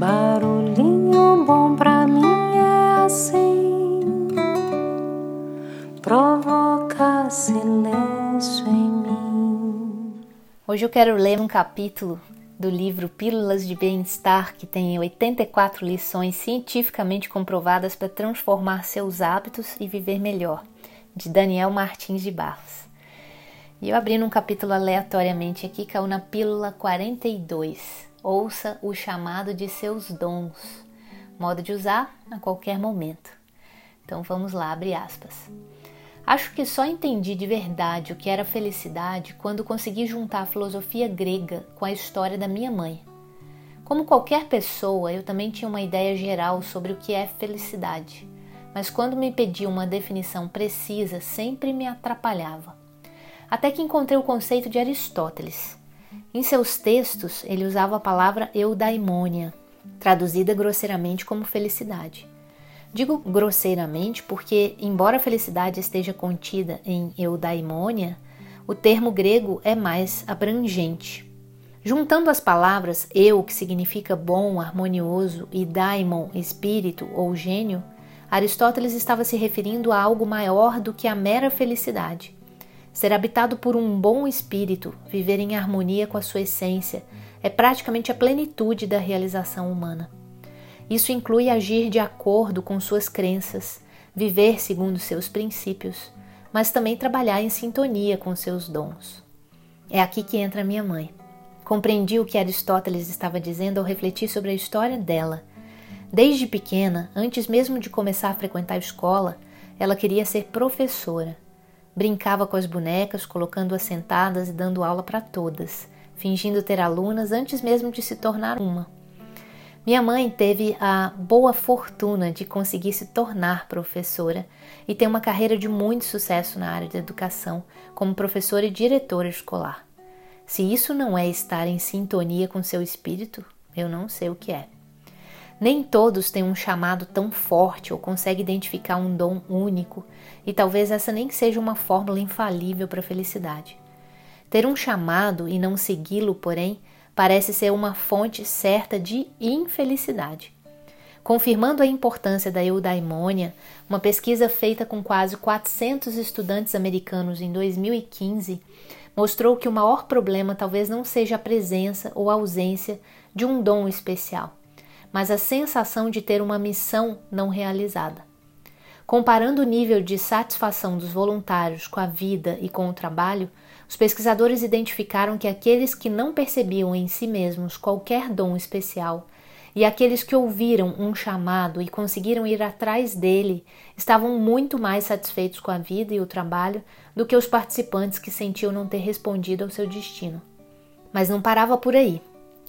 Barulhinho bom pra mim é assim, provoca silêncio em mim. Hoje eu quero ler um capítulo do livro Pílulas de Bem-Estar, que tem 84 lições cientificamente comprovadas para transformar seus hábitos e viver melhor, de Daniel Martins de Barros. E eu abri num capítulo aleatoriamente aqui, caiu na Pílula 42 Ouça o chamado de seus dons. Modo de usar a qualquer momento. Então vamos lá, abre aspas. Acho que só entendi de verdade o que era felicidade quando consegui juntar a filosofia grega com a história da minha mãe. Como qualquer pessoa, eu também tinha uma ideia geral sobre o que é felicidade, mas quando me pediam uma definição precisa, sempre me atrapalhava. Até que encontrei o conceito de Aristóteles. Em seus textos, ele usava a palavra eudaimônia, traduzida grosseiramente como felicidade. Digo grosseiramente porque, embora a felicidade esteja contida em eudaimônia, o termo grego é mais abrangente. Juntando as palavras eu, que significa bom, harmonioso, e daimon, espírito ou gênio, Aristóteles estava se referindo a algo maior do que a mera felicidade. Ser habitado por um bom espírito, viver em harmonia com a sua essência, é praticamente a plenitude da realização humana. Isso inclui agir de acordo com suas crenças, viver segundo seus princípios, mas também trabalhar em sintonia com seus dons. É aqui que entra minha mãe. Compreendi o que Aristóteles estava dizendo ao refletir sobre a história dela. Desde pequena, antes mesmo de começar a frequentar a escola, ela queria ser professora. Brincava com as bonecas, colocando-as sentadas e dando aula para todas, fingindo ter alunas antes mesmo de se tornar uma. Minha mãe teve a boa fortuna de conseguir se tornar professora e tem uma carreira de muito sucesso na área da educação, como professora e diretora escolar. Se isso não é estar em sintonia com seu espírito, eu não sei o que é. Nem todos têm um chamado tão forte ou conseguem identificar um dom único, e talvez essa nem seja uma fórmula infalível para a felicidade. Ter um chamado e não segui-lo, porém, parece ser uma fonte certa de infelicidade. Confirmando a importância da eudaimônia, uma pesquisa feita com quase 400 estudantes americanos em 2015 mostrou que o maior problema talvez não seja a presença ou ausência de um dom especial, mas a sensação de ter uma missão não realizada. Comparando o nível de satisfação dos voluntários com a vida e com o trabalho, os pesquisadores identificaram que aqueles que não percebiam em si mesmos qualquer dom especial e aqueles que ouviram um chamado e conseguiram ir atrás dele estavam muito mais satisfeitos com a vida e o trabalho do que os participantes que sentiam não ter respondido ao seu destino. Mas não parava por aí.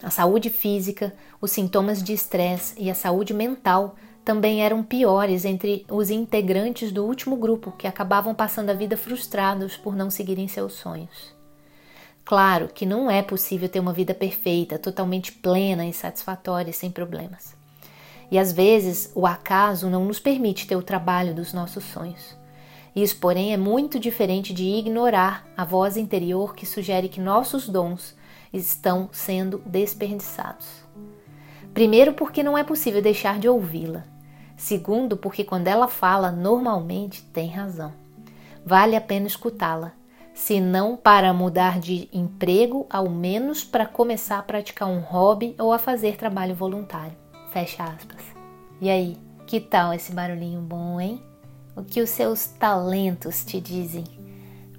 A saúde física, os sintomas de estresse e a saúde mental também eram piores entre os integrantes do último grupo que acabavam passando a vida frustrados por não seguirem seus sonhos. Claro que não é possível ter uma vida perfeita, totalmente plena e satisfatória sem problemas. E às vezes o acaso não nos permite ter o trabalho dos nossos sonhos. Isso, porém, é muito diferente de ignorar a voz interior que sugere que nossos dons estão sendo desperdiçados. Primeiro, porque não é possível deixar de ouvi-la. Segundo, porque quando ela fala, normalmente tem razão. Vale a pena escutá-la, se não para mudar de emprego, ao menos para começar a praticar um hobby ou a fazer trabalho voluntário. Fecha aspas. E aí, que tal esse barulhinho bom, hein? O que os seus talentos te dizem?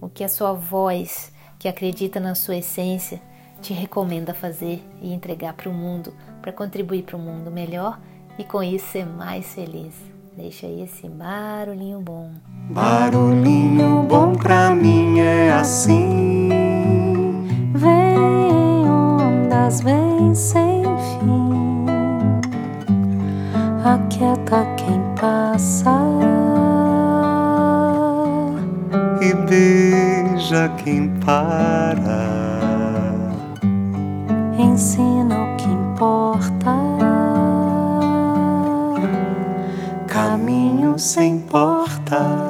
O que a sua voz, que acredita na sua essência, te recomenda fazer e entregar para o mundo, para contribuir para um mundo melhor e com isso ser mais feliz. Deixa aí esse barulhinho bom. Barulhinho bom pra mim é assim. Vem ondas, vem sem fim. Aquieta quem passa. E beija quem para ensina o que importa. Caminho sem porta.